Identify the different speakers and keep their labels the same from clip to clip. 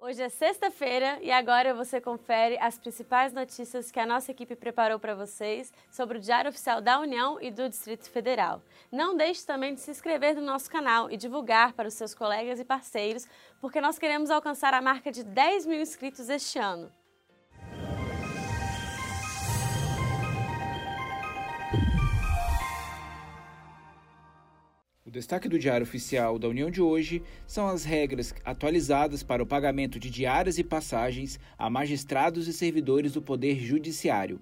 Speaker 1: Hoje é sexta-feira e agora você confere as principais notícias que a nossa equipe preparou para vocês sobre o Diário Oficial da União e do Distrito Federal. Não deixe também de se inscrever no nosso canal e divulgar para os seus colegas e parceiros, porque nós queremos alcançar a marca de 10 mil inscritos este ano.
Speaker 2: O destaque do Diário Oficial da União de hoje são as regras atualizadas para o pagamento de diárias e passagens a magistrados e servidores do Poder Judiciário.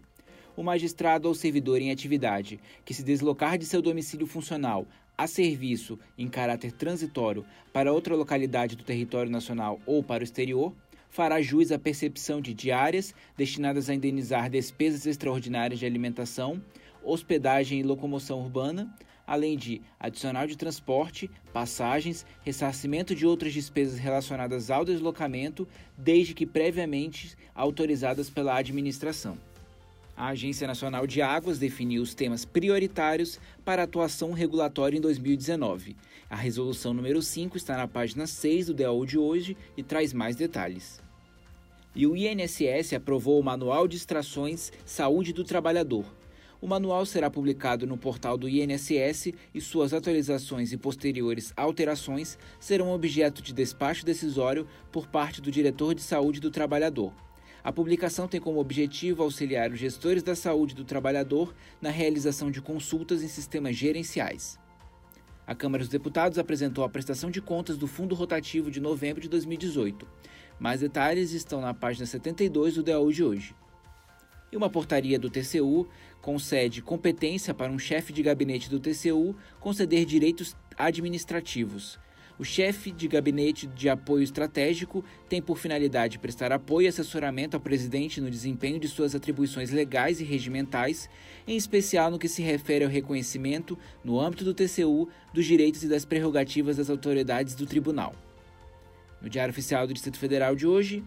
Speaker 2: O magistrado ou servidor em atividade que se deslocar de seu domicílio funcional a serviço em caráter transitório para outra localidade do território nacional ou para o exterior fará jus à percepção de diárias destinadas a indenizar despesas extraordinárias de alimentação, hospedagem e locomoção urbana, além de adicional de transporte, passagens, ressarcimento de outras despesas relacionadas ao deslocamento, desde que previamente autorizadas pela administração. A Agência Nacional de Águas definiu os temas prioritários para atuação regulatória em 2019. A resolução número 5 está na página 6 do DAO de hoje e traz mais detalhes. E o INSS aprovou o Manual de Extrações Saúde do Trabalhador, o manual será publicado no portal do INSS e suas atualizações e posteriores alterações serão objeto de despacho decisório por parte do diretor de saúde do trabalhador. A publicação tem como objetivo auxiliar os gestores da saúde do trabalhador na realização de consultas em sistemas gerenciais. A Câmara dos Deputados apresentou a prestação de contas do Fundo Rotativo de novembro de 2018. Mais detalhes estão na página 72 do DAU de hoje uma portaria do TCU concede competência para um chefe de gabinete do TCU conceder direitos administrativos. O chefe de gabinete de apoio estratégico tem por finalidade prestar apoio e assessoramento ao presidente no desempenho de suas atribuições legais e regimentais, em especial no que se refere ao reconhecimento, no âmbito do TCU, dos direitos e das prerrogativas das autoridades do tribunal. No Diário Oficial do Distrito Federal de hoje,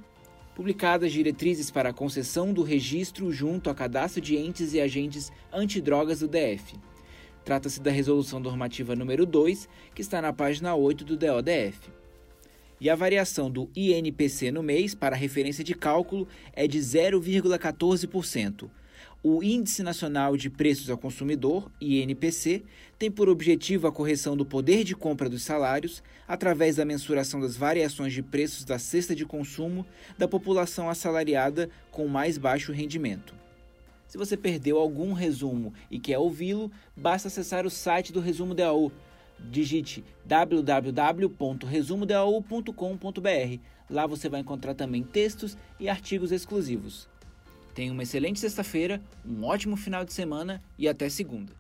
Speaker 2: publicadas diretrizes para a concessão do registro junto a cadastro de entes e agentes antidrogas do DF. Trata-se da resolução normativa número 2, que está na página 8 do DODF. E a variação do INPC no mês para referência de cálculo é de 0,14%, o Índice Nacional de Preços ao Consumidor, INPC, tem por objetivo a correção do poder de compra dos salários através da mensuração das variações de preços da cesta de consumo da população assalariada com mais baixo rendimento. Se você perdeu algum resumo e quer ouvi-lo, basta acessar o site do Resumo DAU. Digite www.resumodau.com.br. Lá você vai encontrar também textos e artigos exclusivos. Tenha uma excelente sexta-feira, um ótimo final de semana e até segunda.